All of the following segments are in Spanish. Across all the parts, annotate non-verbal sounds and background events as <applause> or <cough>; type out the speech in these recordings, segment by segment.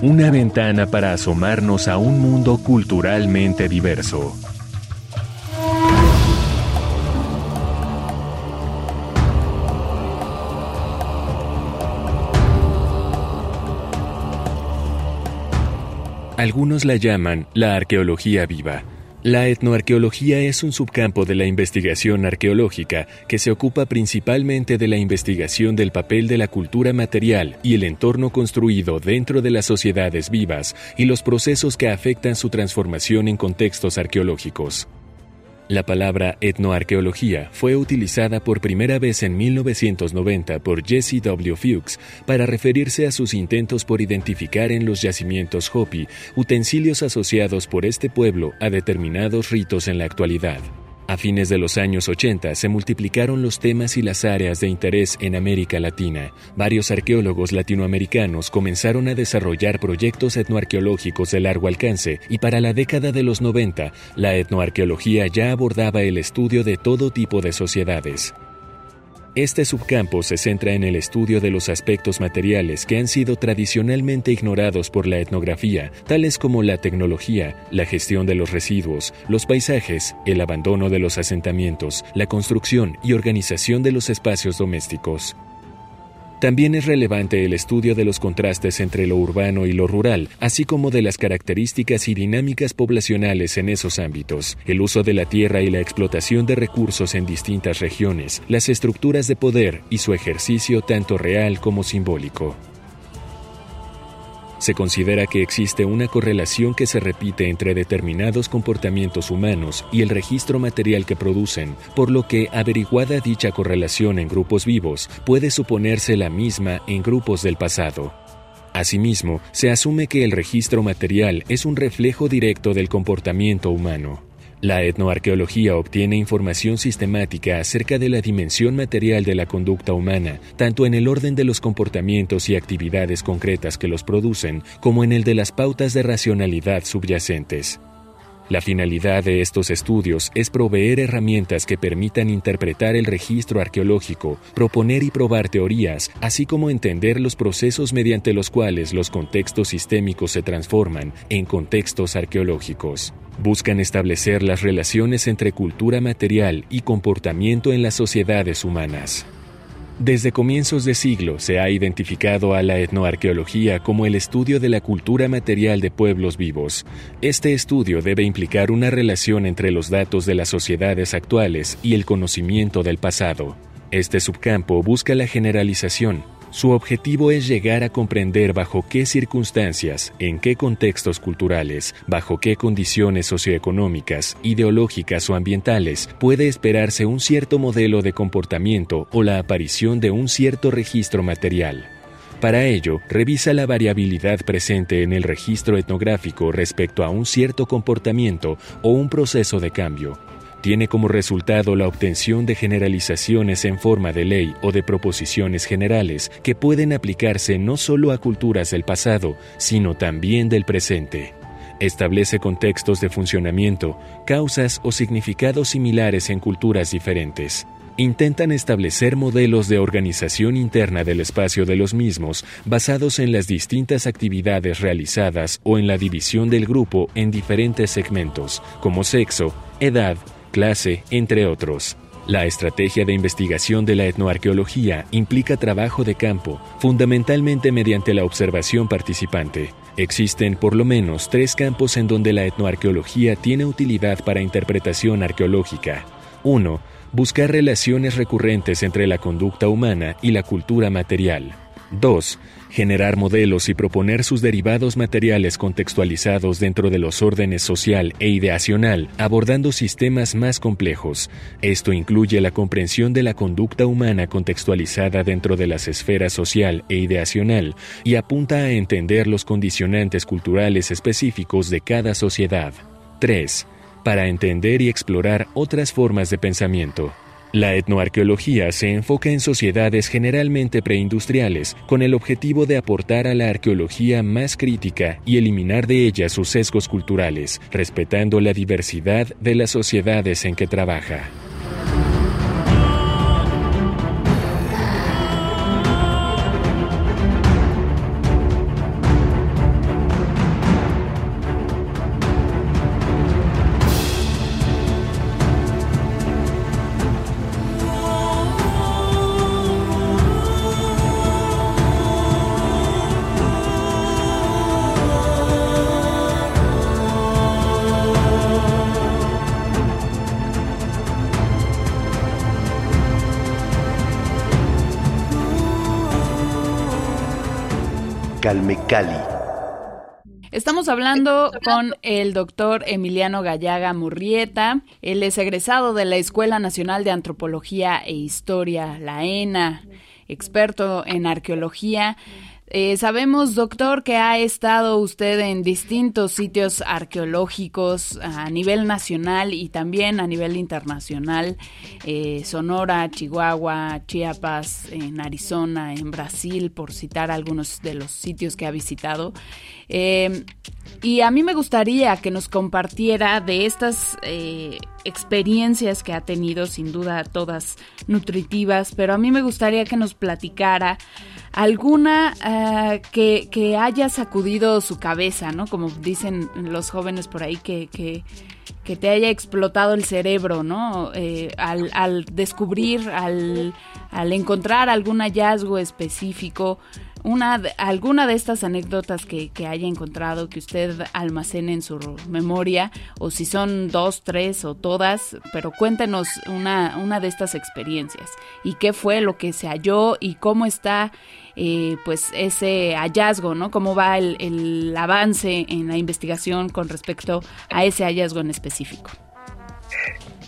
una ventana para asomarnos a un mundo culturalmente diverso. Algunos la llaman la arqueología viva la etnoarqueología es un subcampo de la investigación arqueológica que se ocupa principalmente de la investigación del papel de la cultura material y el entorno construido dentro de las sociedades vivas y los procesos que afectan su transformación en contextos arqueológicos. La palabra etnoarqueología fue utilizada por primera vez en 1990 por Jesse W. Fuchs para referirse a sus intentos por identificar en los yacimientos Hopi utensilios asociados por este pueblo a determinados ritos en la actualidad. A fines de los años 80 se multiplicaron los temas y las áreas de interés en América Latina. Varios arqueólogos latinoamericanos comenzaron a desarrollar proyectos etnoarqueológicos de largo alcance y para la década de los 90 la etnoarqueología ya abordaba el estudio de todo tipo de sociedades. Este subcampo se centra en el estudio de los aspectos materiales que han sido tradicionalmente ignorados por la etnografía, tales como la tecnología, la gestión de los residuos, los paisajes, el abandono de los asentamientos, la construcción y organización de los espacios domésticos. También es relevante el estudio de los contrastes entre lo urbano y lo rural, así como de las características y dinámicas poblacionales en esos ámbitos, el uso de la tierra y la explotación de recursos en distintas regiones, las estructuras de poder y su ejercicio tanto real como simbólico. Se considera que existe una correlación que se repite entre determinados comportamientos humanos y el registro material que producen, por lo que averiguada dicha correlación en grupos vivos puede suponerse la misma en grupos del pasado. Asimismo, se asume que el registro material es un reflejo directo del comportamiento humano. La etnoarqueología obtiene información sistemática acerca de la dimensión material de la conducta humana, tanto en el orden de los comportamientos y actividades concretas que los producen, como en el de las pautas de racionalidad subyacentes. La finalidad de estos estudios es proveer herramientas que permitan interpretar el registro arqueológico, proponer y probar teorías, así como entender los procesos mediante los cuales los contextos sistémicos se transforman en contextos arqueológicos. Buscan establecer las relaciones entre cultura material y comportamiento en las sociedades humanas. Desde comienzos de siglo se ha identificado a la etnoarqueología como el estudio de la cultura material de pueblos vivos. Este estudio debe implicar una relación entre los datos de las sociedades actuales y el conocimiento del pasado. Este subcampo busca la generalización, su objetivo es llegar a comprender bajo qué circunstancias, en qué contextos culturales, bajo qué condiciones socioeconómicas, ideológicas o ambientales puede esperarse un cierto modelo de comportamiento o la aparición de un cierto registro material. Para ello, revisa la variabilidad presente en el registro etnográfico respecto a un cierto comportamiento o un proceso de cambio, tiene como resultado la obtención de generalizaciones en forma de ley o de proposiciones generales que pueden aplicarse no solo a culturas del pasado, sino también del presente. Establece contextos de funcionamiento, causas o significados similares en culturas diferentes. Intentan establecer modelos de organización interna del espacio de los mismos basados en las distintas actividades realizadas o en la división del grupo en diferentes segmentos, como sexo, edad, clase, entre otros. La estrategia de investigación de la etnoarqueología implica trabajo de campo, fundamentalmente mediante la observación participante. Existen por lo menos tres campos en donde la etnoarqueología tiene utilidad para interpretación arqueológica. 1. Buscar relaciones recurrentes entre la conducta humana y la cultura material. 2. Generar modelos y proponer sus derivados materiales contextualizados dentro de los órdenes social e ideacional, abordando sistemas más complejos. Esto incluye la comprensión de la conducta humana contextualizada dentro de las esferas social e ideacional y apunta a entender los condicionantes culturales específicos de cada sociedad. 3. Para entender y explorar otras formas de pensamiento. La etnoarqueología se enfoca en sociedades generalmente preindustriales con el objetivo de aportar a la arqueología más crítica y eliminar de ella sus sesgos culturales, respetando la diversidad de las sociedades en que trabaja. Cali. Estamos hablando con el doctor Emiliano Gallaga Murrieta. Él es egresado de la Escuela Nacional de Antropología e Historia, la ENA, experto en arqueología. Eh, sabemos, doctor, que ha estado usted en distintos sitios arqueológicos a nivel nacional y también a nivel internacional, eh, Sonora, Chihuahua, Chiapas, en Arizona, en Brasil, por citar algunos de los sitios que ha visitado. Eh, y a mí me gustaría que nos compartiera de estas experiencias que ha tenido, sin duda todas nutritivas, pero a mí me gustaría que nos platicara alguna que, que, haya sacudido su cabeza, ¿no? Como dicen los jóvenes por ahí, que, que, que te haya explotado el cerebro, ¿no? Eh, al, al, descubrir, al, al encontrar algún hallazgo específico una, alguna de estas anécdotas que, haya encontrado, que usted almacene en su memoria, o si son dos, tres o todas, pero cuéntenos una, una de estas experiencias y qué fue lo que se halló y cómo está eh, pues ese hallazgo, ¿no? Cómo va el, el avance en la investigación con respecto a ese hallazgo en específico.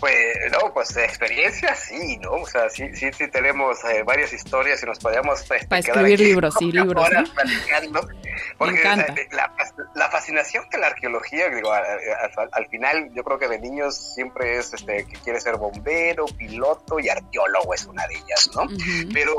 Pues, no, pues de experiencia sí, ¿no? O sea, sí, sí, sí tenemos eh, varias historias y nos podríamos... Este, Para escribir libros, sí, <laughs> libros, ¿no? <laughs> Porque la, la, fascinación de la arqueología, digo, al, final yo creo que de niños siempre es este que quiere ser bombero, piloto y arqueólogo es una de ellas, ¿no? Pero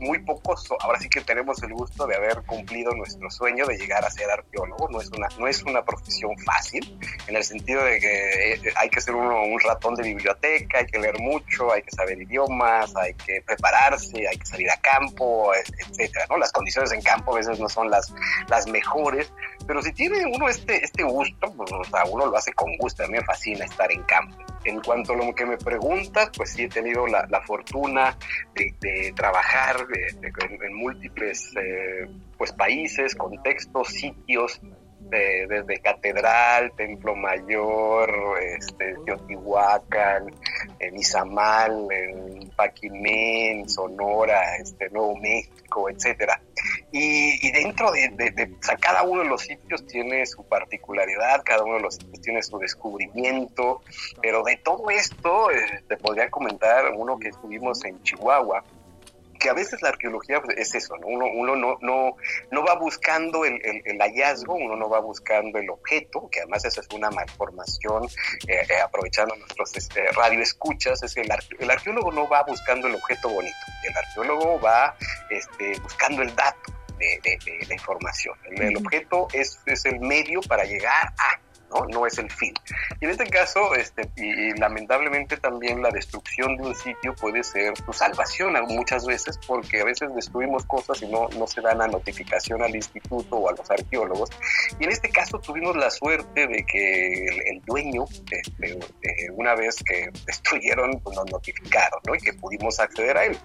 muy pocos, ahora sí que tenemos el gusto de haber cumplido nuestro sueño de llegar a ser arqueólogo. No es una, no es una profesión fácil, en el sentido de que eh, hay que ser uno un ratón de biblioteca, hay que leer mucho, hay que saber idiomas, hay que prepararse, hay que salir a campo, etcétera, ¿no? Las condiciones en campo a veces no son las, las mejores, pero si tiene uno este, este gusto, pues o sea, uno lo hace con gusto, a mí me fascina estar en campo. En cuanto a lo que me preguntas, pues sí he tenido la, la fortuna de, trabajar en, múltiples eh, pues países, contextos, sitios, desde Catedral, Templo Mayor, este, Teotihuacán, en Izamal, en Paquimén, Sonora, este, Nuevo México, etcétera. Y, dentro de, cada uno de los sitios tiene su particularidad, cada uno de los sitios tiene su descubrimiento, pero de todo esto eh, te podría comentar uno que estuvimos en Chihuahua, que a veces la arqueología pues, es eso, ¿no? Uno, uno no, no, no va buscando el, el, hallazgo, uno no va buscando el objeto, que además esa es una malformación, eh, eh, aprovechando nuestros este, radioescuchas, es el, el arqueólogo no va buscando el objeto bonito, el arqueólogo va este, buscando el dato de, de, la información. El, el objeto es, es el medio para llegar a ¿no? es el fin. Y en este caso, este, y, lamentablemente también la destrucción de un sitio puede ser tu salvación muchas veces, porque a veces destruimos cosas y no, no se dan la notificación al instituto o a los arqueólogos. Y en este caso tuvimos la suerte de que el, dueño, este, una vez que <laughs> destruyeron, pues nos notificaron, ¿no? Y que pudimos acceder a él.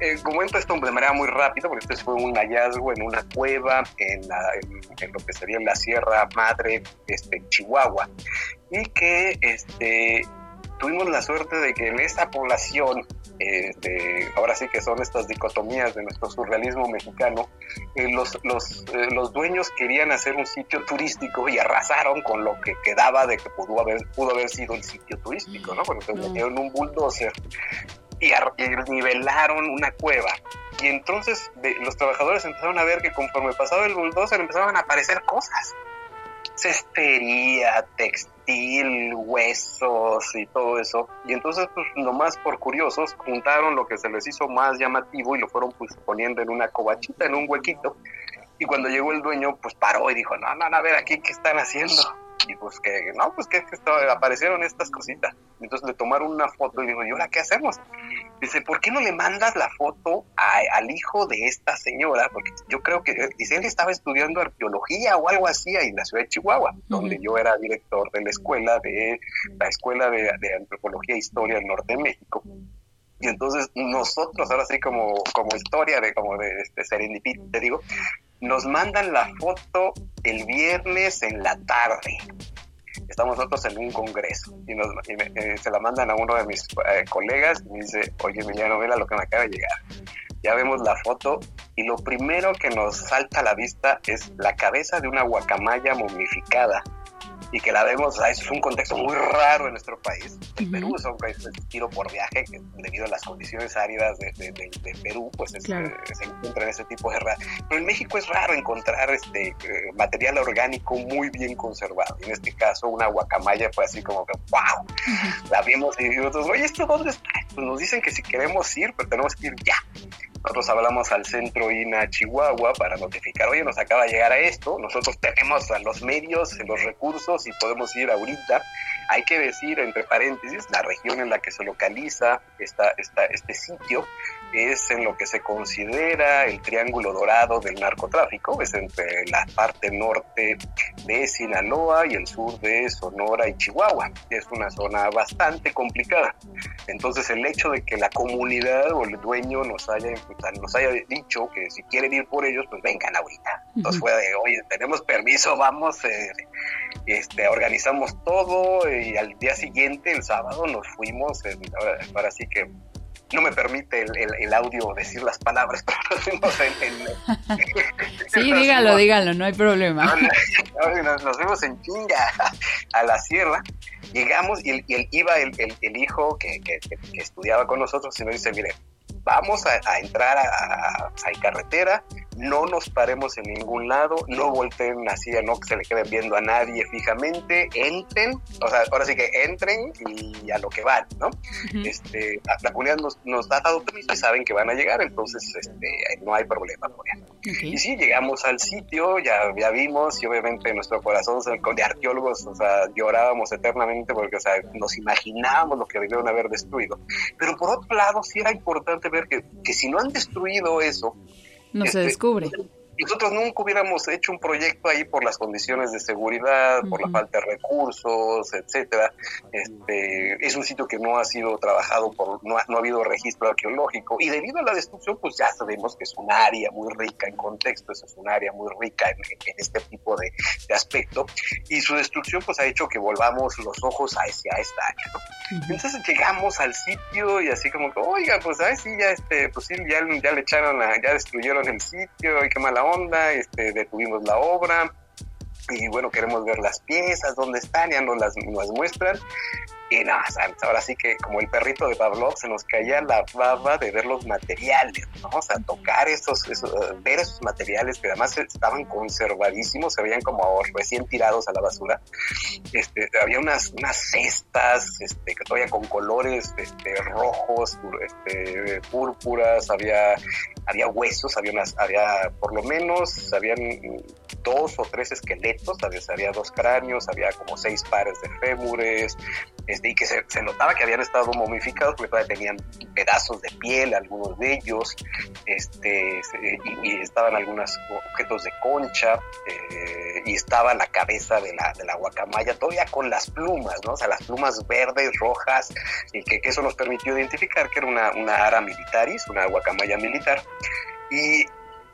Eh, comento esto de manera muy rápida, porque este fue un hallazgo en una cueva en, en, lo que sería la Sierra Madre este, Chihuahua y que este tuvimos la suerte de que en esta población, este, ahora sí que son estas dicotomías de nuestro surrealismo mexicano, eh, los, los, eh, los dueños querían hacer un sitio turístico y arrasaron con lo que quedaba de que pudo haber, pudo haber sido el sitio turístico, ¿no? Porque se metieron un bulldozer y, y nivelaron una cueva y entonces los trabajadores empezaron a ver que conforme pasaba el bulldozer empezaban a aparecer cosas. Cestería, textil, huesos y todo eso. Y entonces, pues nomás por curiosos, juntaron lo que se les hizo más llamativo y lo fueron pues poniendo en una cobachita, en un huequito. Y cuando llegó el dueño, pues paró y dijo, no, no, no, a ver aquí, ¿qué están haciendo? Y pues que, no, pues que, aparecieron estas cositas. Entonces le tomaron una foto y digo, ¿y ahora qué hacemos? Dice, ¿por qué no le mandas la foto al hijo de esta señora? Porque yo creo que, dice, él estaba estudiando arqueología o algo así ahí en la ciudad de Chihuahua, donde yo era director de la escuela de, la escuela de, antropología e historia del norte de México. Y entonces nosotros, ahora sí como, como historia de como de este serendipity, te digo, nos mandan la foto el viernes en la tarde. Estamos nosotros en un congreso y, nos, eh, se la mandan a uno de mis eh, colegas y me dice, oye Emiliano, mira lo que me acaba de llegar. Ya vemos la foto y lo primero que nos salta a la vista es la cabeza de una guacamaya momificada y que la vemos, es un contexto muy raro en nuestro país. El Perú es un país de tiro por viaje, que debido a las condiciones áridas de, Perú, pues eh, se encuentra ese tipo de raro. Pero en México es raro encontrar este eh, material orgánico muy bien conservado. En este caso, una guacamaya fue así como que, wow, la vimos y nosotros, oye, ¿esto dónde está? Pues nos dicen que si queremos ir, pero tenemos que ir ya. Nosotros hablamos al centro INA Chihuahua para notificar, oye, nos acaba de llegar a esto, nosotros tenemos los medios, los recursos y podemos ir ahorita. Hay que decir, entre paréntesis, la región en la que se localiza esta, esta, este sitio es en lo que se considera el triángulo dorado del narcotráfico, es entre la parte norte de Sinaloa y el sur de Sonora y Chihuahua. Es una zona bastante complicada. Entonces el hecho de que la comunidad o el dueño nos haya, nos haya dicho que si quieren ir por ellos, pues vengan ahorita. Entonces fue de, oye, tenemos permiso, vamos, eh, este, organizamos todo y al día siguiente, el sábado, nos fuimos, ahora, ahora sí que no me permite el, audio decir las palabras, <laughs> pero nos fuimos en... <laughs> sí, dígalo, dígalo, no hay problema. <laughs> Nos, fuimos en chinga a la sierra, llegamos y, iba el, hijo que, que, estudiaba con nosotros y nos dice, mire, vamos a, entrar a, a, carretera, no nos paremos en ningún lado, no volteen así, no que se le queden viendo a nadie fijamente, entren, o sea, ahora sí que entren y a lo que van, ¿no? este, la comunidad nos, nos ha dado permiso y saben que van a llegar, entonces este, no hay problema por Y sí, llegamos al sitio, ya, ya vimos, y obviamente nuestro corazón de arqueólogos, o sea, llorábamos eternamente porque, o sea, nos imaginábamos lo que debieron haber destruido. Pero por otro lado, sí era importante ver que, que si no han destruido eso, no se descubre nosotros nunca hubiéramos hecho un proyecto ahí por las condiciones de seguridad, por la falta de recursos, etcétera. Este, es un sitio que no ha sido trabajado por, no ha, no ha habido registro arqueológico y debido a la destrucción, pues ya sabemos que es un área muy rica en contexto, es un área muy rica en, este tipo de, aspecto y su destrucción pues ha hecho que volvamos los ojos hacia esta área, ¿no? Entonces llegamos al sitio y así como que, oiga, pues a ver si ya este, pues sí, ya, ya le echaron, ya destruyeron el sitio y qué mala onda, este, detuvimos la obra y bueno, queremos ver las piezas, dónde están, ya nos las, muestran y nada, ahora sí que como el perrito de Pablo, se nos caía la baba de ver los materiales, ¿no? O sea, tocar esos, ver esos materiales que además estaban conservadísimos, se veían como recién tirados a la basura. Este, había unas, unas cestas, este, que todavía con colores, este, rojos, este, púrpuras, había, había huesos, había unas, había por lo menos, habían dos o tres esqueletos, había, había dos cráneos, había como seis pares de fémures, este, y que se, notaba que habían estado momificados porque todavía tenían pedazos de piel, algunos de ellos, este, y, estaban algunos objetos de concha, eh, y estaba la cabeza de la, de la guacamaya todavía con las plumas, ¿no? O sea, las plumas verdes, rojas, y que, eso nos permitió identificar que era una, una ara militaris, una guacamaya militar. Y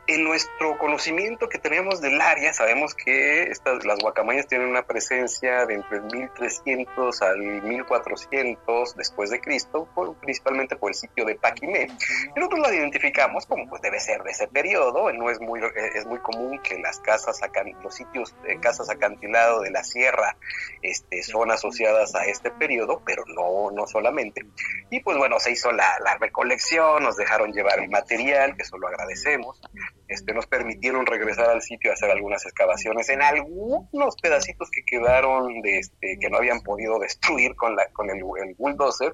en nuestro conocimiento que tenemos del área, sabemos que estas, las guacamayas tienen una presencia de entre 1300 al 1400 después de Cristo, principalmente por el sitio de Paquimé. Y nosotros la identificamos como pues debe ser de ese periodo, no es muy, eh, es muy común que las casas, los sitios de casas acantilado de la sierra este, son asociadas a este periodo, pero no, no solamente. Y pues bueno, se hizo la, la recolección, nos dejaron llevar el material, que eso lo agradecemos este, nos permitieron regresar al sitio a hacer algunas excavaciones en algunos pedacitos que quedaron de este, que no habían podido destruir con la con el, el bulldozer.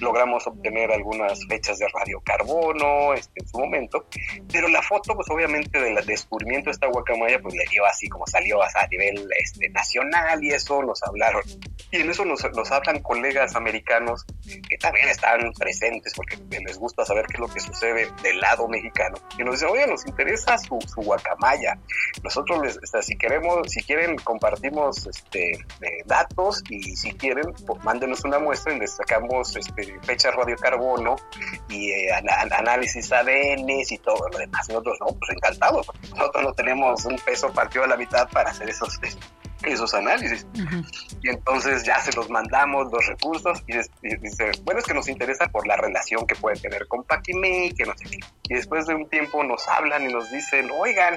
Logramos obtener algunas fechas de radiocarbono este, en su momento pero la foto pues obviamente del descubrimiento de esta guacamaya pues le dio así como salió a nivel este, nacional y eso nos hablaron. Y en eso nos, nos hablan colegas americanos que también están presentes porque les gusta saber qué es lo que sucede del lado mexicano y nos dicen oye nos interesa esa su, su guacamaya. Nosotros, les, si queremos, si quieren, compartimos este, datos y si quieren, pues, mándenos una muestra y les sacamos este, fechas radiocarbono y eh, análisis ADN y todo lo demás. Nosotros, no, pues encantados. Nosotros no tenemos un peso partido a la mitad para hacer esos esos análisis. Y entonces ya se los mandamos los recursos y, dice, bueno, es que nos interesa por la relación que puede tener con Paquimé, que no sé qué. Y después de un tiempo nos hablan y nos dicen, oigan,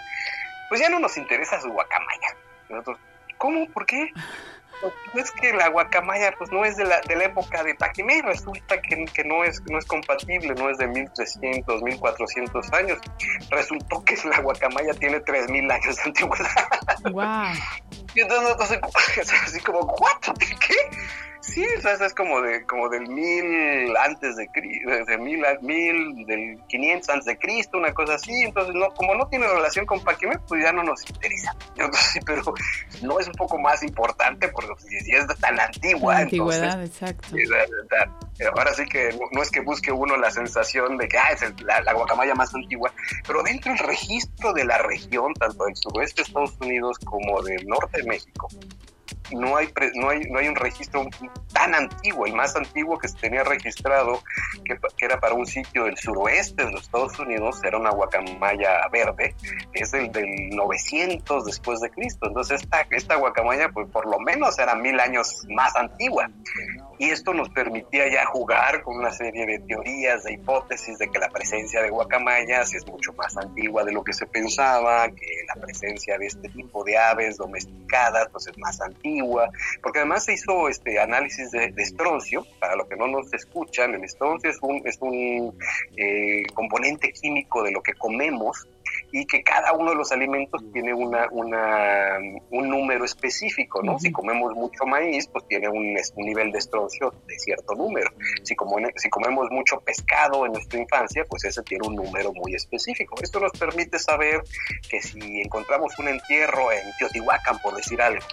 pues ya no nos interesa su guacamaya. nosotros, ¿cómo? ¿Por qué? Pues es que la guacamaya pues no es de la, de la época de Paquimé, resulta que, que, no, es, no es compatible, no es de 1300, 1400 años. Resultó que la guacamaya tiene 3000 años de antigüedad. Wow. <laughs> Y entonces, <laughs> así como, ¿what? ¿Qué? Sí, o sea, es como de como del mil antes de de mil, mil del 500 antes de Cristo, una cosa así. Entonces, no como no tiene relación con Paquimé, pues ya no nos interesa. <laughs> Entonces, pero no es un poco más importante porque si es tan antigua. antigüedad, exacto. Ahora sí que no, es que busque uno la sensación de que ah, es la, la, guacamaya más antigua, pero dentro del registro de la región, tanto del suroeste de Estados Unidos como del norte de México, no hay, no hay, no hay un registro tan antiguo. El más antiguo que se tenía registrado, que, era para un sitio del suroeste de los Estados Unidos, era una guacamaya verde, es el del 900 después de Cristo. Entonces esta, esta guacamaya, pues por lo menos era mil años más antigua y esto nos permitía ya jugar con una serie de teorías, de hipótesis de que la presencia de guacamayas es mucho más antigua de lo que se pensaba, que la presencia de este tipo de aves domesticadas pues es más antigua, porque además se hizo este análisis de, estroncio, para lo que no nos escuchan, el estroncio es un, es un eh, componente químico de lo que comemos y que cada uno de los alimentos tiene una, una un número específico, ¿no? Si comemos mucho maíz, pues tiene un, un nivel de estroncio de cierto número. Si, como, si comemos mucho pescado en nuestra infancia, pues ese tiene un número muy específico. Esto nos permite saber que si encontramos un entierro en Teotihuacán, por decir algo,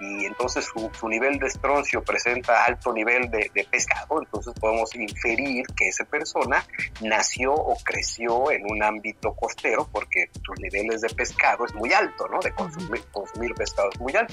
y entonces su, su nivel de estroncio presenta alto nivel de, de pescado, entonces podemos inferir que esa persona nació o creció en un ámbito costero, porque sus niveles de pescado es muy alto, ¿no? De consumir, consumir pescado es muy alto.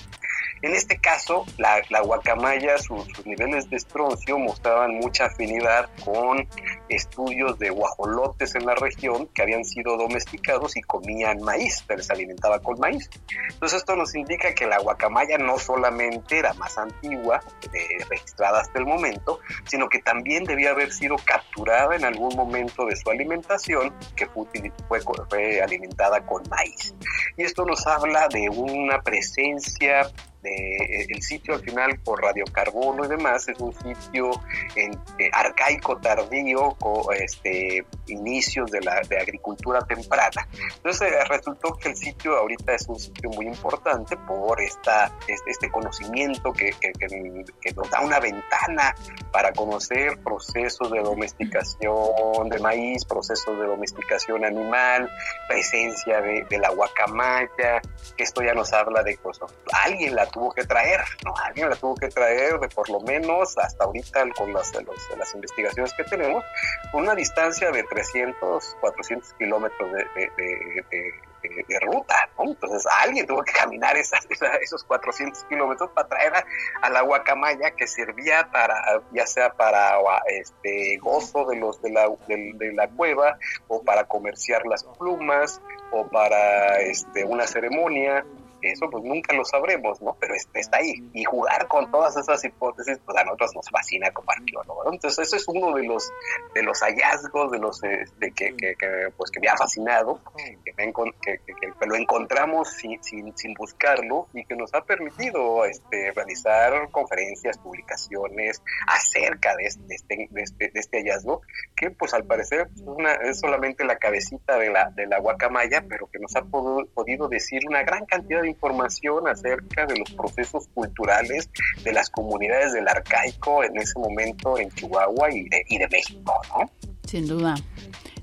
En este caso, la, la guacamaya, sus niveles de estroncio mostraban mucha afinidad con estudios de guajolotes en la región que habían sido domesticados y comían maíz, se les alimentaba con maíz. Entonces esto nos indica que la guacamaya no solamente era más antigua, eh, registrada hasta el momento, sino que también debía haber sido capturada en algún momento de su alimentación, que fue, fue, fue alimentada con maíz. Y esto nos habla de una presencia eh, el sitio al final por radiocarbono y demás es un sitio en, eh, arcaico tardío este, inicios de la de agricultura temprana. Entonces eh, resultó que el sitio ahorita es un sitio muy importante por esta, este, este conocimiento que, que, que, nos da una ventana para conocer procesos de domesticación de maíz, procesos de domesticación animal, presencia de, de la guacamaya, que esto ya nos habla de cosas. Alguien la tuvo que traer, ¿no? Alguien la tuvo que traer de por lo menos hasta ahorita con las, las investigaciones que tenemos, una distancia de 300, 400 kilómetros de, de, ruta, ¿no? Entonces alguien tuvo que caminar esas, esos 400 kilómetros para traer a, la guacamaya que servía para, ya sea para este gozo de los de la, de, la cueva o para comerciar las plumas o para este, una ceremonia eso pues nunca lo sabremos, ¿no? Pero está ahí. Y jugar con todas esas hipótesis, pues a nosotros nos fascina como arqueólogos. Entonces, eso es uno de los, de los hallazgos de los este, que, que, pues, que me ha fascinado, que, que, lo encontramos sin, sin, buscarlo y que nos ha permitido este, realizar conferencias, publicaciones acerca de este, este, de este, de este hallazgo, que pues al parecer es solamente la cabecita de la, de la guacamaya, pero que nos ha podido decir una gran cantidad de información acerca de los procesos culturales de las comunidades del arcaico en ese momento en Chihuahua y de, y de México, ¿no? Sin duda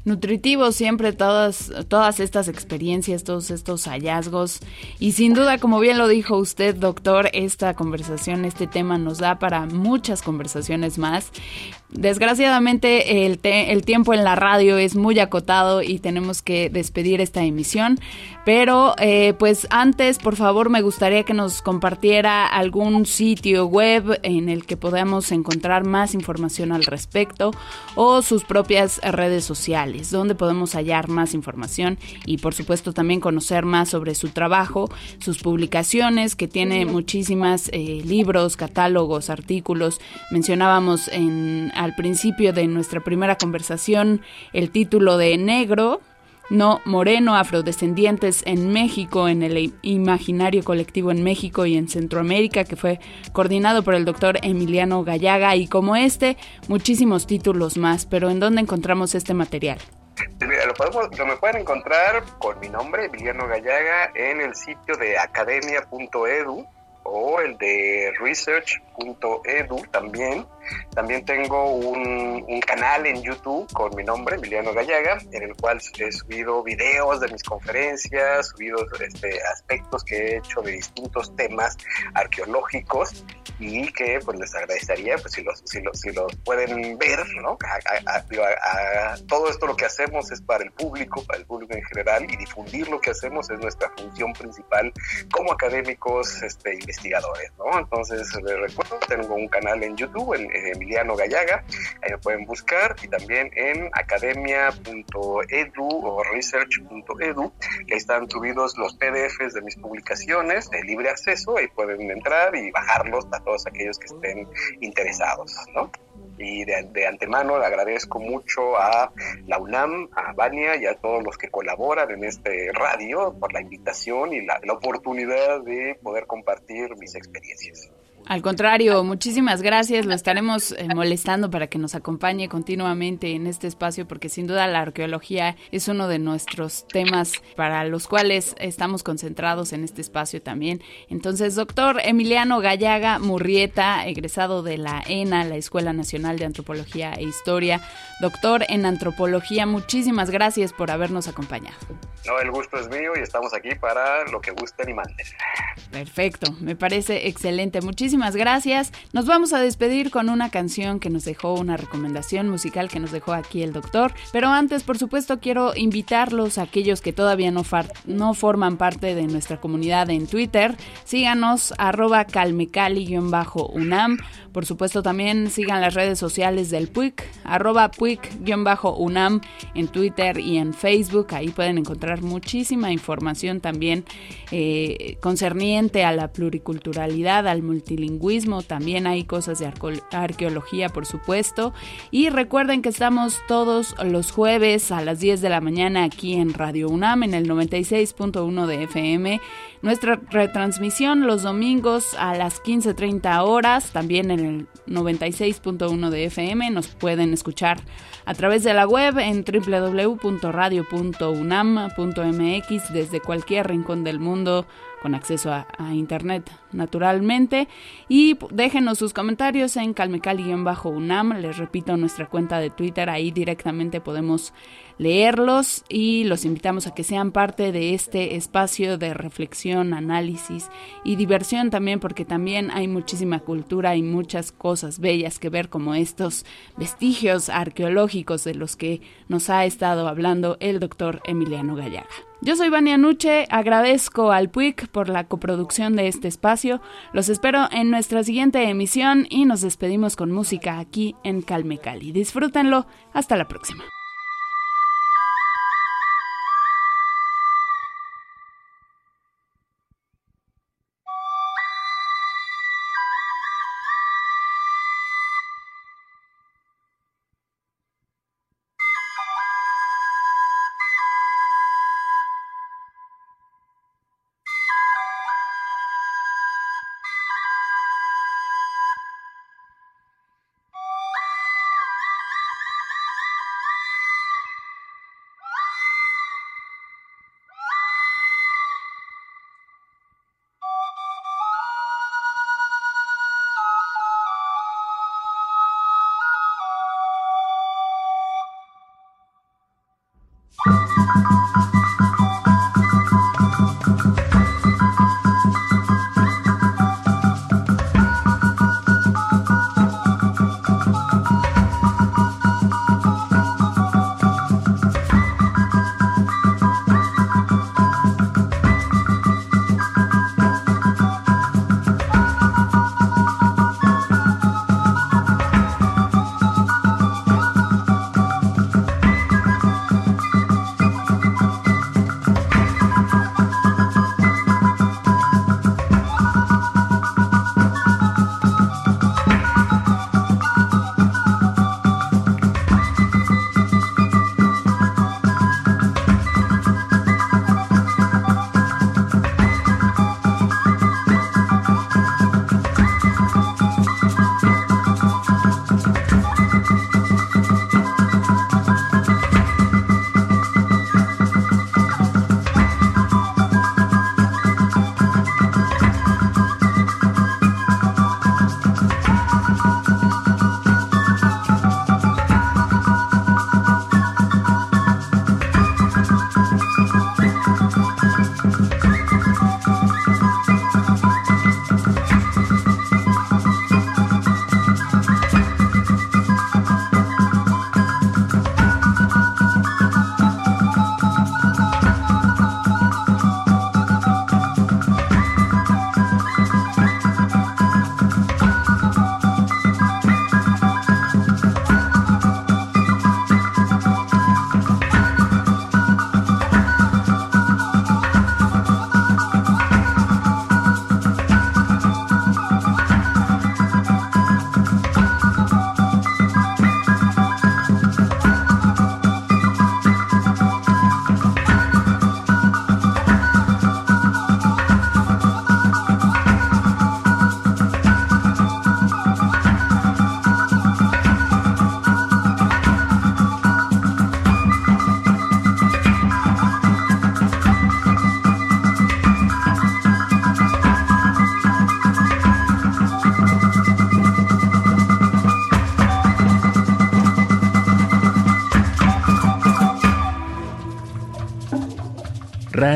nutritivo siempre todas, todas estas experiencias, todos estos hallazgos. Y sin duda, como bien lo dijo usted, doctor, esta conversación, este tema nos da para muchas conversaciones más. Desgraciadamente el, tiempo en la radio es muy acotado y tenemos que despedir esta emisión, pero eh, pues antes por favor me gustaría que nos compartiera algún sitio web en el que podamos encontrar más información al respecto o sus propias redes sociales, donde podemos hallar más información y por supuesto también conocer más sobre su trabajo, sus publicaciones que tiene muchísimas eh, libros, catálogos, artículos, mencionábamos en al principio de nuestra primera conversación el título de Negro, no moreno, afrodescendientes en México, en el imaginario colectivo en México y en Centroamérica, que fue coordinado por el doctor Emiliano Gallaga, y como este, muchísimos títulos más. Pero ¿en dónde encontramos este material? Lo, podemos, lo me pueden encontrar con mi nombre, Emiliano Gallaga, en el sitio de academia.edu o el de research.edu también. También tengo un, un, canal en YouTube con mi nombre, Emiliano Gallaga, en el cual he subido videos de mis conferencias, subido este, aspectos que he hecho de distintos temas arqueológicos y que pues les agradecería pues si los, si los, si los pueden ver, ¿no? todo esto lo que hacemos es para el público, para el público en general y difundir lo que hacemos es nuestra función principal como académicos este, investigadores, ¿no? Entonces les recuerdo, tengo un canal en YouTube, en Emiliano Gallaga, ahí me pueden buscar, y también en academia.edu o research.edu, que están subidos los PDFs de mis publicaciones de libre acceso, ahí pueden entrar y bajarlos para todos aquellos que estén interesados, ¿no? y de, antemano le agradezco mucho a la UNAM, a Vania y a todos los que colaboran en este radio por la invitación y la oportunidad de poder compartir mis experiencias. Al contrario, muchísimas gracias. Lo estaremos eh, molestando para que nos acompañe continuamente en este espacio porque sin duda la arqueología es uno de nuestros temas para los cuales estamos concentrados en este espacio también. Entonces, doctor Emiliano Gallaga Murrieta, egresado de la ENA, la Escuela Nacional de Antropología e Historia, doctor en antropología, muchísimas gracias por habernos acompañado. No, el gusto es mío y estamos aquí para lo que gusten y manden. Perfecto, me parece excelente. Muchísimas gracias. Nos vamos a despedir con una canción que nos dejó, una recomendación musical que nos dejó aquí el doctor. Pero antes, por supuesto, quiero invitarlos a aquellos que todavía no, no forman parte de nuestra comunidad en Twitter. Síganos arroba calmecali-unam. Por supuesto, también sigan las redes sociales del PUIC, arroba PUIC-UNAM en Twitter y en Facebook. Ahí pueden encontrar muchísima información también eh, concerniente a la pluriculturalidad, al multilingüismo. También hay cosas de arqueología, por supuesto. Y recuerden que estamos todos los jueves a las 10 de la mañana aquí en Radio UNAM en el 96.1 de FM. Nuestra retransmisión los domingos a las 15.30 horas, también en el 96.1 de FM. Nos pueden escuchar a través de la web en www.radio.unam.mx desde cualquier rincón del mundo con acceso a, internet naturalmente. Y déjenos sus comentarios en calmecali-unam les repito nuestra cuenta de twitter ahí directamente podemos leerlos. Y los invitamos a que sean parte de este espacio de reflexión, análisis y diversión también porque también hay muchísima cultura y muchas cosas bellas que ver como estos vestigios arqueológicos de los que nos ha estado hablando el doctor Emiliano Gallaga. Yo soy Vania Nuche, agradezco al PUIC por la coproducción de este espacio. Los espero en nuestra siguiente emisión y nos despedimos con música aquí en Calme Cali. Disfrútenlo, hasta la próxima.